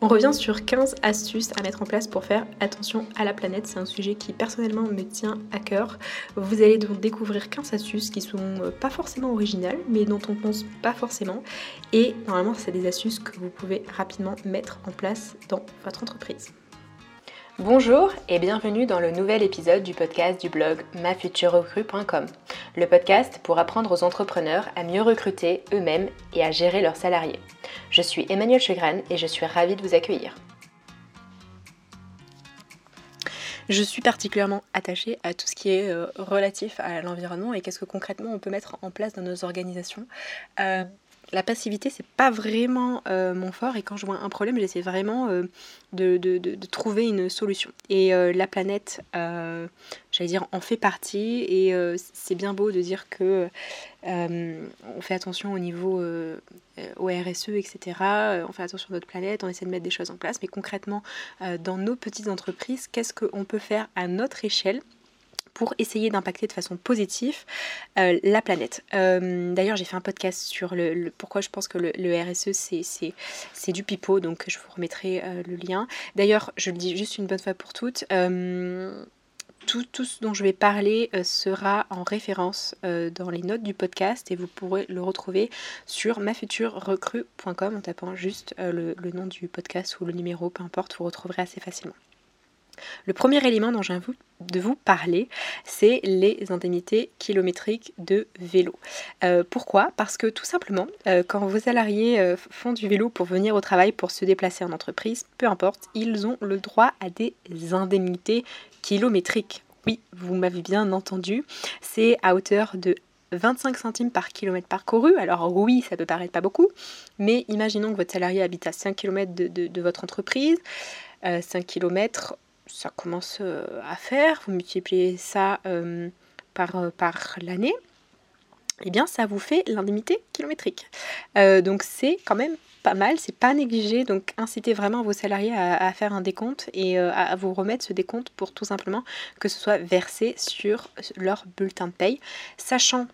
On revient sur 15 astuces à mettre en place pour faire attention à la planète. C'est un sujet qui personnellement me tient à cœur. Vous allez donc découvrir 15 astuces qui sont euh, pas forcément originales, mais dont on pense pas forcément. Et normalement, c'est des astuces que vous pouvez rapidement mettre en place dans votre entreprise. Bonjour et bienvenue dans le nouvel épisode du podcast du blog mafuturerecrue.com. Le podcast pour apprendre aux entrepreneurs à mieux recruter eux-mêmes et à gérer leurs salariés. Je suis Emmanuel Chegren et je suis ravie de vous accueillir. Je suis particulièrement attachée à tout ce qui est euh, relatif à l'environnement et qu'est-ce que concrètement on peut mettre en place dans nos organisations. Euh, la passivité, c'est pas vraiment euh, mon fort et quand je vois un problème, j'essaie vraiment euh, de, trouver une solution. Et euh, la planète, j'allais dire, en fait partie et c'est bien beau de dire que on fait attention au niveau au RSE, etc. On fait attention à notre planète, on essaie de mettre des choses en place, mais concrètement, dans nos petites entreprises, qu'est-ce qu'on peut faire à notre échelle pour essayer d'impacter de façon positive euh, la planète. Euh, d'ailleurs, j'ai fait un podcast sur le, pourquoi je pense que le, RSE c'est du pipeau, donc je vous remettrai euh, le lien. D'ailleurs, je le dis juste une bonne fois pour toutes. Tout, tout, ce dont je vais parler sera en référence dans les notes du podcast et vous pourrez le retrouver sur mafuturerecrue.com en tapant juste le, le nom du podcast ou le numéro, peu importe, vous retrouverez assez facilement. Le premier élément dont j'ai de vous parler, c'est les indemnités kilométriques de vélo. Euh, pourquoi? Parce que tout simplement, euh, quand vos salariés euh, font du vélo pour venir au travail, pour se déplacer en entreprise, peu importe, ils ont le droit à des indemnités kilométriques. Oui, vous m'avez bien entendu, c'est à hauteur de 25 centimes par kilomètre parcouru. Alors oui, ça peut paraître pas beaucoup, mais imaginons que votre salarié habite à 5 km de, de votre entreprise. 5 km, ça commence euh, à faire, vous multipliez ça euh, par, euh, par l'année, eh bien ça vous fait l'indemnité kilométrique. donc c'est quand même pas mal, c'est pas négligé, donc incitez vraiment vos salariés à, faire un décompte et à vous remettre ce décompte pour tout simplement que ce soit versé sur leur bulletin de paye, sachant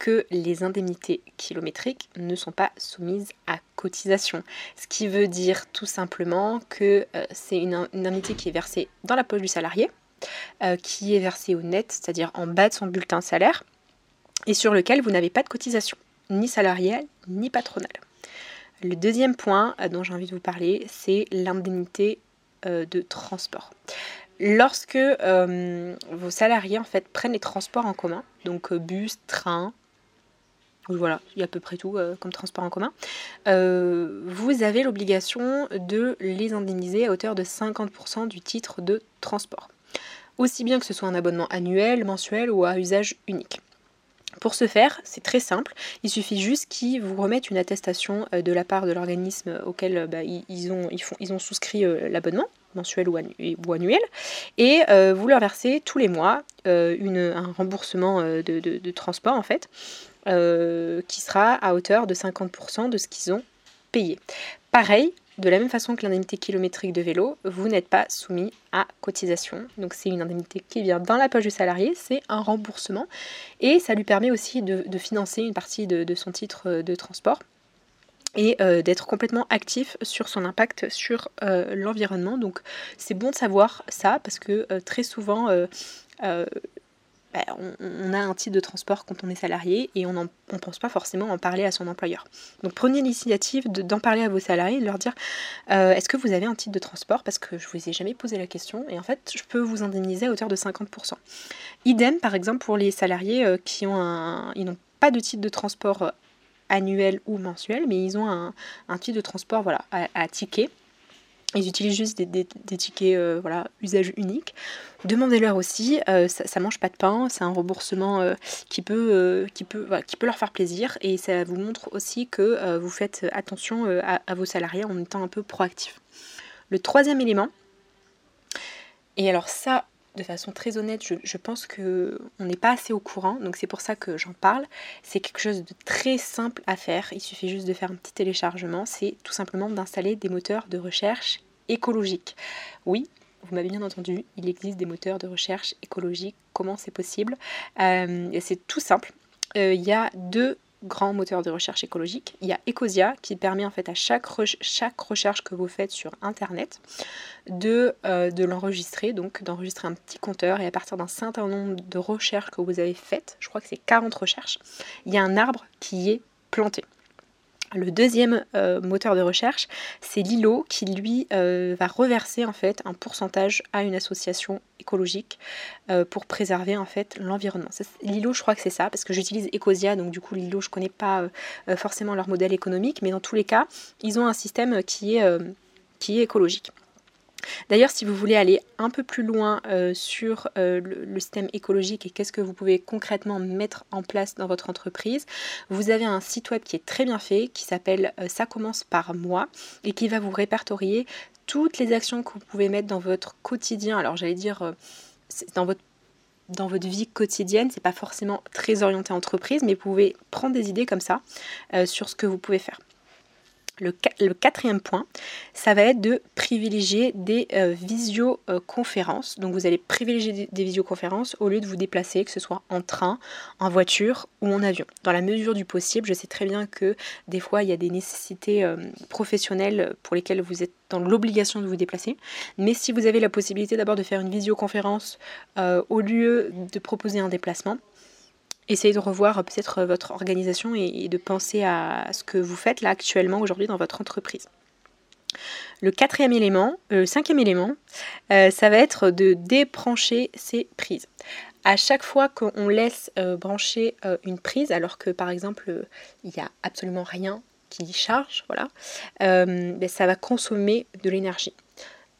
que les indemnités kilométriques ne sont pas soumises à cotisation. Ce qui veut dire tout simplement que euh, c'est une, indemnité qui est versée dans la poche du salarié, euh, qui est versée au net, c'est-à-dire en bas de son bulletin salaire, et sur lequel vous n'avez pas de cotisation, ni salariale, ni patronale. Le deuxième point euh, dont j'ai envie de vous parler, c'est l'indemnité de transport. Lorsque vos salariés en fait prennent les transports en commun, donc bus, train, voilà, il y a à peu près tout euh, comme transport en commun. Euh, vous avez l'obligation de les indemniser à hauteur de 50% du titre de transport. Aussi bien que ce soit un abonnement annuel, mensuel ou à usage unique. Pour ce faire, c'est très simple, il suffit juste qu'ils vous remettent une attestation euh, de la part de l'organisme auquel bah, ils ont souscrit l'abonnement mensuel ou, annuel, et vous leur versez tous les mois un remboursement de, transport en fait, euh, qui sera à hauteur de 50% de ce qu'ils ont payé. Pareil, de la même façon que l'indemnité kilométrique de vélo, vous n'êtes pas soumis à cotisation. Donc c'est une indemnité qui vient dans la poche du salarié, c'est un remboursement et ça lui permet aussi de, financer une partie de, son titre de transport et euh, d'être complètement actif sur son impact sur euh, l'environnement. Donc c'est bon de savoir ça parce que très souvent on, a un titre de transport quand on est salarié et on ne pense pas forcément en parler à son employeur. Donc prenez l'initiative d'en parler à vos salariés, de leur dire euh, est-ce que vous avez un titre de transport? Parce que je ne vous ai jamais posé la question et en fait je peux vous indemniser à hauteur de 50%. Idem par exemple pour les salariés euh, qui ont un, ils n'ont pas de titre de transport euh, annuel ou mensuel, mais ils ont un, titre de transport voilà, à ticket ils utilisent juste des, tickets euh, voilà, usage unique. Demandez-leur aussi, euh, ça, ne mange pas de pain, c'est un remboursement euh, qui, peut, qui, peut, qui peut leur faire plaisir et ça vous montre aussi que vous faites attention à, vos salariés en étant un peu proactif. Le troisième élément, et alors ça, de façon très honnête, je, je pense qu'on n'est pas assez au courant, donc c'est pour ça que j'en parle. C'est quelque chose de très simple à faire, il suffit juste de faire un petit téléchargement, c'est tout simplement d'installer des moteurs de recherche écologique. Oui, vous m'avez bien entendu, il existe des moteurs de recherche écologiques. Comment c'est possible? Euh, C'est tout simple. Euh, il y a deux grands moteurs de recherche écologique. Il y a Ecosia qui permet en fait à chaque, chaque recherche que vous faites sur Internet de, euh, de l'enregistrer, donc d'enregistrer un petit compteur et à partir d'un certain nombre de recherches que vous avez faites, je crois que c'est 40 recherches, il y a un arbre qui est planté. Le deuxième euh, moteur de recherche, c'est Lilo qui lui euh, va reverser en fait un pourcentage à une association écologique euh, pour préserver en fait l'environnement. Lilo, je crois que c'est ça parce que j'utilise Ecosia, donc du coup Lilo, je connais pas forcément leur modèle économique, mais dans tous les cas, ils ont un système qui est écologique. D'ailleurs, si vous voulez aller un peu plus loin euh, sur euh, le, système écologique et qu'est-ce que vous pouvez concrètement mettre en place dans votre entreprise, vous avez un site web qui est très bien fait, qui s'appelle euh, Ça commence par moi et qui va vous répertorier toutes les actions que vous pouvez mettre dans votre quotidien. Alors j'allais dire dans votre dans votre vie quotidienne, c'est pas forcément très orienté entreprise, mais vous pouvez prendre des idées comme ça sur ce que vous pouvez faire. Le, quatrième point, ça va être de privilégier des euh, visioconférences. Donc vous allez privilégier des, visioconférences au lieu de vous déplacer, que ce soit en train, en voiture ou en avion. Dans la mesure du possible, je sais très bien que des fois il y a des nécessités euh, professionnelles pour lesquelles vous êtes dans l'obligation de vous déplacer. Mais si vous avez la possibilité d'abord de faire une visioconférence euh, au lieu de proposer un déplacement, essayez de revoir peut-être votre organisation et, de penser à ce que vous faites là actuellement aujourd'hui dans votre entreprise. Le quatrième élément, euh, le cinquième élément, euh, ça va être de débrancher ces prises. À chaque fois qu'on laisse euh, brancher une prise, alors que par exemple il n'y a absolument rien qui charge, voilà, ben, ça va consommer de l'énergie.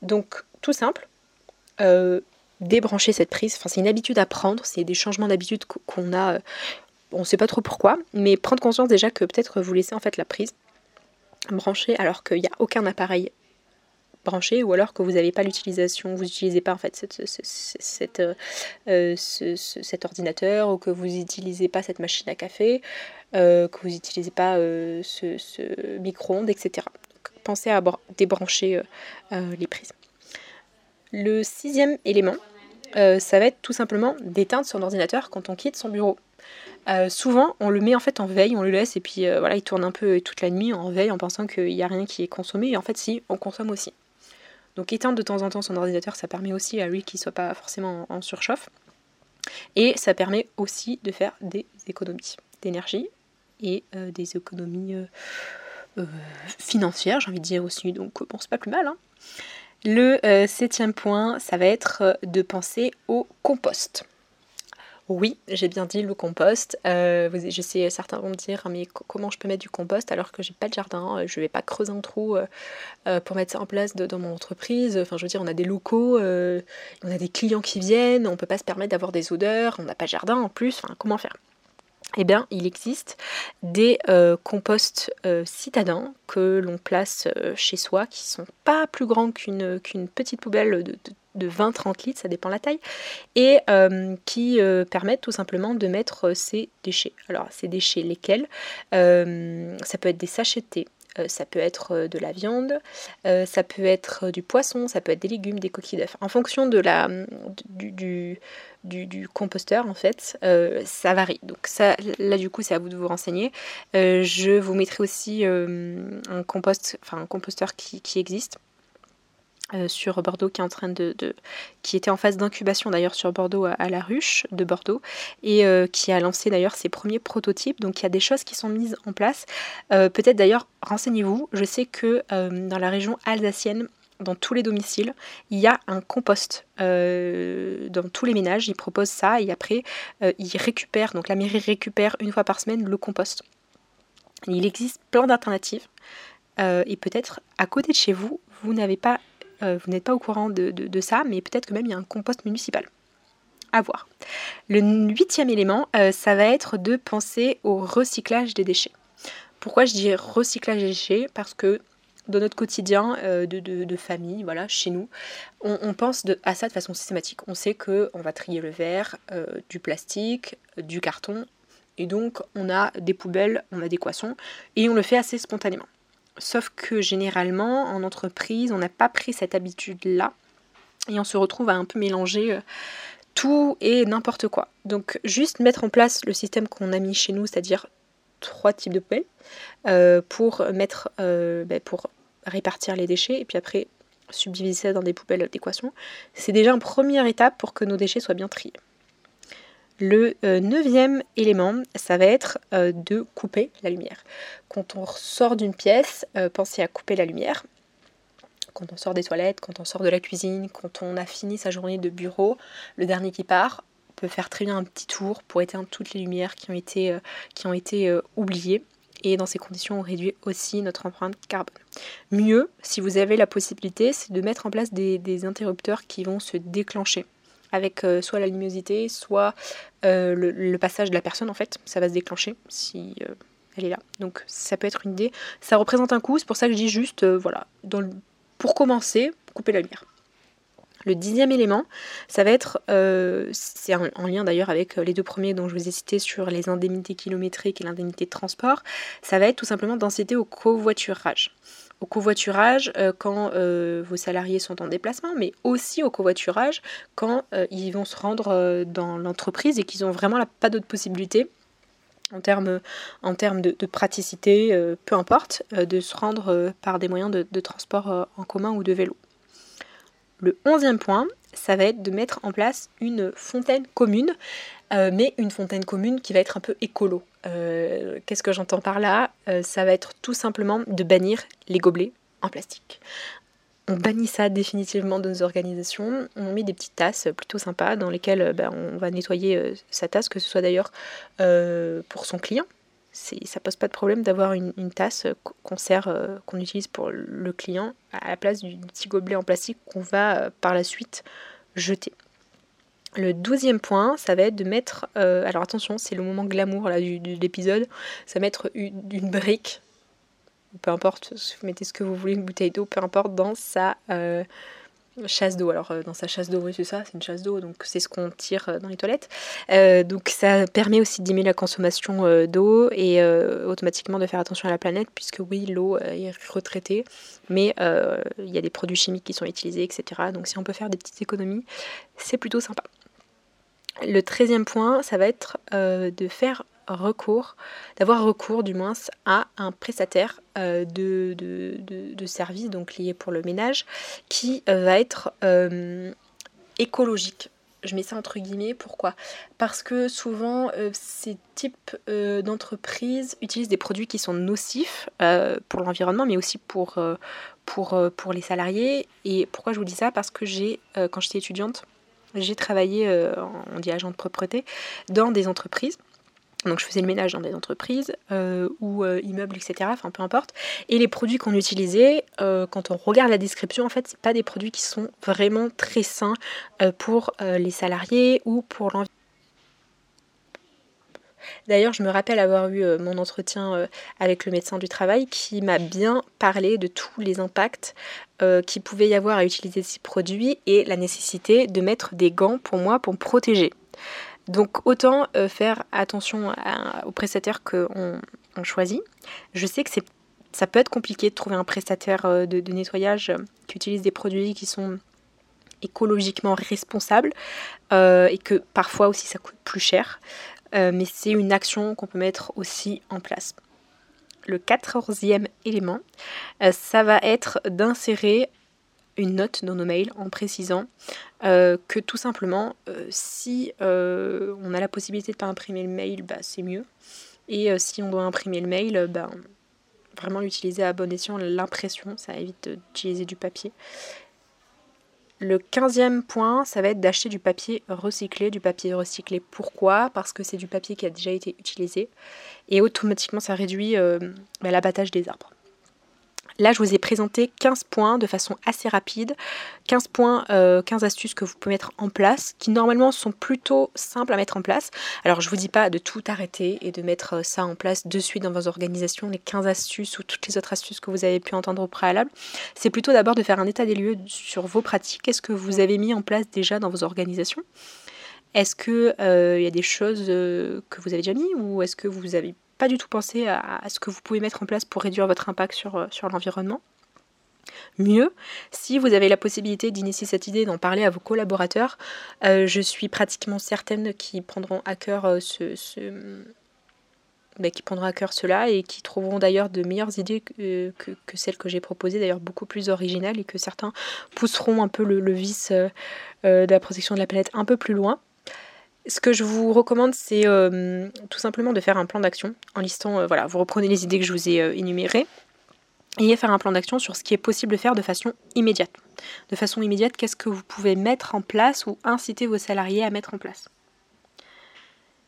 Donc tout simple, débrancher cette prise. C'est une habitude à prendre, c'est des changements d'habitude qu'on a, euh, on ne sait pas trop pourquoi, mais prendre conscience déjà que peut-être vous laissez en fait la prise branchée alors qu'il n'y a aucun appareil branché ou alors que vous n'avez pas l'utilisation, vous n'utilisez pas en fait euh, euh, cet ordinateur ou que vous n'utilisez pas cette machine à café, que vous n'utilisez pas ce, micro-ondes, etc. pensez à débrancher les prises. Le sixième élément, euh, ça va être tout simplement d'éteindre son ordinateur quand on quitte son bureau. Euh, souvent, on le met en fait en veille, on le laisse et puis euh, voilà, il tourne un peu toute la nuit en veille en pensant qu'il n'y a rien qui est consommé. Et en fait, si, on consomme aussi. Donc éteindre de temps en temps son ordinateur, ça permet aussi à lui qu'il ne soit pas forcément en, surchauffe. Et ça permet aussi de faire des économies d'énergie et des économies financières, j'ai envie de dire aussi. Donc bon, c'est pas plus mal. Hein. Le euh, septième point, ça va être euh, de penser au compost. Oui, j'ai bien dit le compost. Euh, je sais, certains vont me dire, mais comment je peux mettre du compost alors que j'ai pas de jardin Je vais pas creuser un trou pour mettre ça en place dans mon entreprise. Enfin, je veux dire, on a des locaux, on a des clients qui viennent, on peut pas se permettre d'avoir des odeurs, on n'a pas de jardin en plus. Enfin, comment faire? Eh bien, il existe des euh, composts euh, citadins que l'on place euh, chez soi, qui sont pas plus grands qu'une petite poubelle de, 20-30 litres, ça dépend la taille, et qui permettent tout simplement de mettre ces déchets. Alors, ces déchets lesquels? Ça peut être des sachets de thé, ça peut être de la viande, ça peut être du poisson, ça peut être des légumes, des coquilles d'œufs. En fonction de la, du, du, composteur en fait, euh, ça varie. Donc là du coup, c'est à vous de vous renseigner. Euh, je vous mettrai aussi euh, un compost, un composteur qui, existe. Sur Bordeaux qui est en train de, était en phase d'incubation d'ailleurs sur Bordeaux à, la ruche de Bordeaux et qui a lancé d'ailleurs ses premiers prototypes donc il y a des choses qui sont mises en place peut-être d'ailleurs renseignez-vous je sais que dans la région alsacienne dans tous les domiciles, il y a un compost euh, dans tous les ménages. Ils proposent ça et après, euh, ils récupèrent, donc la mairie récupère une fois par semaine le compost. Il existe plein d'alternatives euh, et peut-être à côté de chez vous, vous n'avez pas, vous n'êtes pas au courant de, de ça, mais peut-être que même il y a un compost municipal. À voir. Le huitième élément, ça va être de penser au recyclage des déchets. Pourquoi je dis recyclage des déchets? Parce que dans notre quotidien euh, de, famille, voilà, chez nous, on, pense à ça de façon systématique. On sait qu'on va trier le verre, euh, du plastique, du carton, et donc on a des poubelles, on a des poissons, et on le fait assez spontanément. Sauf que généralement, en entreprise, on n'a pas pris cette habitude-là, et on se retrouve à un peu mélanger euh, tout et n'importe quoi. Donc juste mettre en place le système qu'on a mis chez nous, c'est-à-dire trois types de poubelles pour mettre, bah, pour répartir les déchets et puis après subdiviser ça dans des poubelles d'équation. C'est déjà une première étape pour que nos déchets soient bien triés. Le neuvième élément, ça va être de couper la lumière. Quand on sort d'une pièce, pensez à couper la lumière quand on sort des toilettes, quand on sort de la cuisine, quand on a fini sa journée de bureau, le dernier qui part peut faire très bien un petit tour pour éteindre toutes les lumières qui ont été, euh, euh, oubliées. Et dans ces conditions, on réduit aussi notre empreinte carbone. Mieux, si vous avez la possibilité, c'est de mettre en place des, interrupteurs qui vont se déclencher avec euh, soit la luminosité, soit le, passage de la personne en fait. Ça va se déclencher si elle est là. Donc ça peut être une idée. Ça représente un coût, c'est pour ça que je dis juste, voilà, pour commencer, couper la lumière. Le dixième élément, ça va être, euh, c'est en, lien d'ailleurs avec les deux premiers dont je vous ai cité sur les indemnités kilométriques et l'indemnité de transport, ça va être tout simplement d'inciter au covoiturage. Au covoiturage euh, quand euh, vos salariés sont en déplacement, mais aussi au covoiturage quand ils vont se rendre dans l'entreprise et qu'ils n'ont vraiment pas d'autre possibilité en termes, de, praticité, euh, peu importe, euh, de se rendre euh, par des moyens de, transport en commun ou de vélo. Le onzième point, ça va être de mettre en place une fontaine commune, mais une fontaine commune qui va être un peu écolo. Qu'est-ce que j'entends par là? Ça va être tout simplement de bannir les gobelets en plastique on bannit ça définitivement de nos organisations. On met des petites tasses plutôt sympas dans lesquelles euh, ben, on va nettoyer euh, sa tasse, que ce soit d'ailleurs euh, pour son client. Ça pose pas de problème d'avoir une, tasse qu'on sert, qu'on utilise pour le client à la place du petit gobelet en plastique qu'on va par la suite jeter. Le douzième point, ça va être de mettre, alors attention, c'est le moment glamour là, de l'épisode, ça va mettre une brique peu importe, vous mettez ce que vous voulez, une bouteille d'eau, peu importe, dans sa euh, chasse d'eau. Alors, euh, dans sa chasse d'eau, oui, c'est ça, c'est une chasse d'eau, donc c'est ce qu'on tire euh, dans les toilettes. donc, ça permet aussi de diminuer la consommation d'eau et automatiquement de faire attention à la planète, puisque oui, l'eau est retraitée, mais il y a des produits chimiques qui sont utilisés, etc. Donc, si on peut faire des petites économies, c'est plutôt sympa. Le treizième point, ça va être de faire recours, d'avoir recours du moins à un prestataire euh, de, de, services donc lié pour le ménage qui euh, va être euh, écologique. Je mets ça entre guillemets, pourquoi? Parce que souvent ces types d'entreprises utilisent des produits qui sont nocifs pour l'environnement mais aussi pour, pour, pour les salariés. Et pourquoi je vous dis ça? Parce que j'ai, quand j'étais étudiante, j'ai travaillé, on dit agent de propreté, dans des entreprises donc je faisais le ménage dans des entreprises euh, ou euh, immeubles, etc. Enfin peu importe. Et les produits qu'on utilisait, euh, quand on regarde la description, en fait, c'est pas des produits qui sont vraiment très sains pour les salariés ou pour l'environnement. D'ailleurs, je me rappelle avoir eu mon entretien avec le médecin du travail qui m'a bien parlé de tous les impacts qu'il pouvait y avoir à utiliser ces produits et la nécessité de mettre des gants pour moi pour me protéger. Donc autant euh, faire attention aux prestataires qu'on on choisit. Je sais que ça peut être compliqué de trouver un prestataire euh, de, nettoyage euh, qui utilise des produits qui sont écologiquement responsables et que parfois aussi ça coûte plus cher. Mais c'est une action qu'on peut mettre aussi en place. Le quatorzième élément, ça va être d'insérer une note dans nos mails en précisant euh, que tout simplement, euh, si euh, on a la possibilité de pas imprimer le mail, bah, c'est mieux. Et si on doit imprimer le mail, bah, vraiment l'utiliser à bon escient, l'impression, ça évite d'utiliser du papier. Le quinzième point, ça va être d'acheter du papier recyclé. Du papier recyclé, pourquoi? Parce que c'est du papier qui a déjà été utilisé. Et automatiquement, ça réduit bah, l'abattage des arbres. Là, je vous ai présenté 15 points de façon assez rapide, 15 points, 15 euh, astuces que vous pouvez mettre en place, qui normalement sont plutôt simples à mettre en place. Alors, je ne vous dis pas de tout arrêter et de mettre euh, ça en place de suite dans vos organisations, les 15 astuces ou toutes les autres astuces que vous avez pu entendre au préalable. C'est plutôt d'abord de faire un état des lieux sur vos pratiques. Qu'est-ce que vous avez mis en place déjà dans vos organisations? Est-ce qu'il euh, y a des choses que vous avez déjà mis ou est-ce que vous avez pas du tout penser à, ce que vous pouvez mettre en place pour réduire votre impact sur, euh, sur l'environnement. Mieux, si vous avez la possibilité d'initier cette idée, d'en parler à vos collaborateurs, euh, je suis pratiquement certaine qu'ils prendront à cœur euh, prendront à cœur cela et qui trouveront d'ailleurs de meilleures idées que, celles que j'ai proposées, d'ailleurs beaucoup plus originales et que certains pousseront un peu le, vice de la protection de la planète un peu plus loin. Ce que je vous recommande, c'est euh, tout simplement de faire un plan d'action en listant, voilà, vous reprenez les idées que je vous ai énumérées et faire un plan d'action sur ce qui est possible de faire de façon immédiate. De façon immédiate, qu'est-ce que vous pouvez mettre en place ou inciter vos salariés à mettre en place?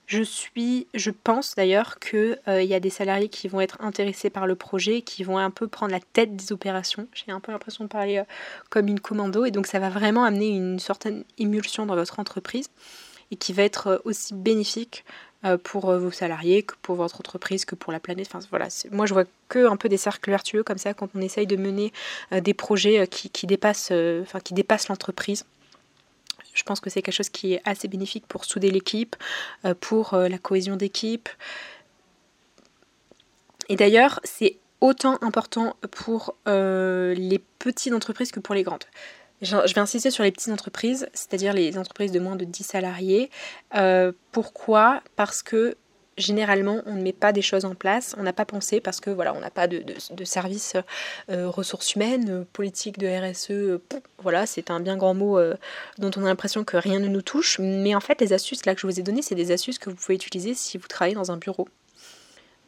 Je suis, je pense d'ailleurs qu'il euh, y a des salariés qui vont être intéressés par le projet, qui vont un peu prendre la tête des opérations. J'ai un peu l'impression de parler euh, comme une commando et donc ça va vraiment amener une certaine émulsion dans votre entreprise et qui va être euh, aussi bénéfique pour vos salariés que pour votre entreprise que pour la planète. Enfin voilà, moi je vois que un peu des cercles vertueux comme ça quand on essaye de mener des projets qui, qui dépassent, enfin qui dépassent l'entreprise. Je pense que c'est quelque chose qui est assez bénéfique pour souder l'équipe, euh, pour euh, la cohésion d'équipe. Et d'ailleurs, c'est autant important pour euh, les petites entreprises que pour les grandes. Je vais insister sur les petites entreprises, c'est-à-dire les entreprises de moins de 10 salariés. pourquoi? Parce que généralement, on ne met pas des choses en place, on n'a pas pensé parce que voilà, on n'a pas de, de, service euh, ressources humaines, euh, politique de RSE, euh, voilà, c'est un bien grand mot dont on a l'impression que rien ne nous touche. Mais en fait, les astuces là que je vous ai données, c'est des astuces que vous pouvez utiliser si vous travaillez dans un bureau.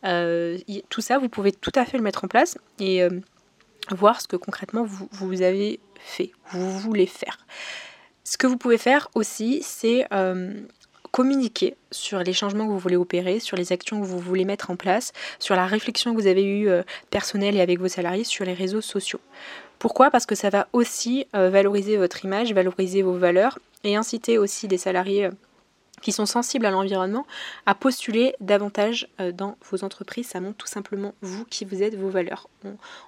tout ça, vous pouvez tout à fait le mettre en place et voir ce que concrètement vous, vous avez fait, vous voulez faire. Ce que vous pouvez faire aussi, c'est communiquer sur les changements que vous voulez opérer, sur les actions que vous voulez mettre en place, sur la réflexion que vous avez eue euh, personnelle et avec vos salariés sur les réseaux sociaux. Pourquoi? Parce que ça va aussi euh, valoriser votre image, valoriser vos valeurs et inciter aussi des salariés euh, qui sont sensibles à l'environnement à postuler davantage dans vos entreprises. Ça montre tout simplement vous qui vous êtes, vos valeurs.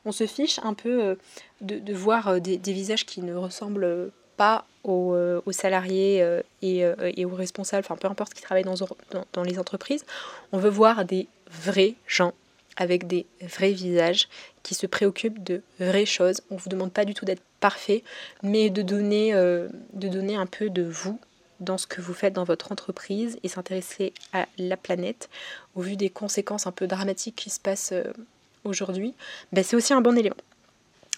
On, se fiche un peu de, voir des, des, visages qui ne ressemblent pas euh, aux, salariés euh, euh, et, aux responsables, enfin peu importe qui travaillent dans, dans, les entreprises, on veut voir des vrais gens avec des vrais visages qui se préoccupent de vraies choses. On ne vous demande pas du tout d'être parfait, mais de donner, de donner un peu de vous dans ce que vous faites dans votre entreprise et s'intéresser à la planète au vu des conséquences un peu dramatiques qui se passent aujourd'hui, ben c'est aussi un bon élément.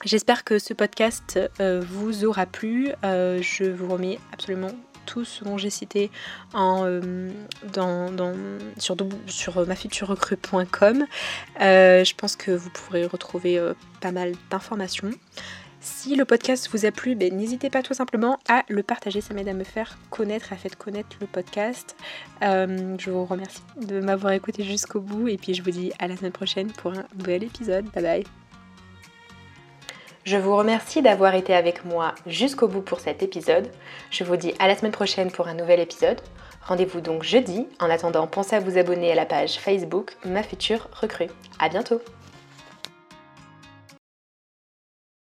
J'espère que ce podcast euh, vous aura plu. Euh, je vous remets absolument tout ce dont j'ai cité euh, sur, sur je pense que vous pourrez retrouver pas mal d'informations. Si le podcast vous a plu, ben, n'hésitez pas tout simplement à le partager, ça m'aide à me faire connaître, à faire connaître le podcast. je vous remercie de m'avoir écouté jusqu'au bout et puis je vous dis à la semaine prochaine pour un nouvel épisode. Bye bye je vous remercie d'avoir été avec moi jusqu'au bout pour cet épisode. Je vous dis à la semaine prochaine pour un nouvel épisode. Rendez-vous donc jeudi. En attendant, pensez à vous abonner à la page Facebook Ma Future Recrue. À bientôt!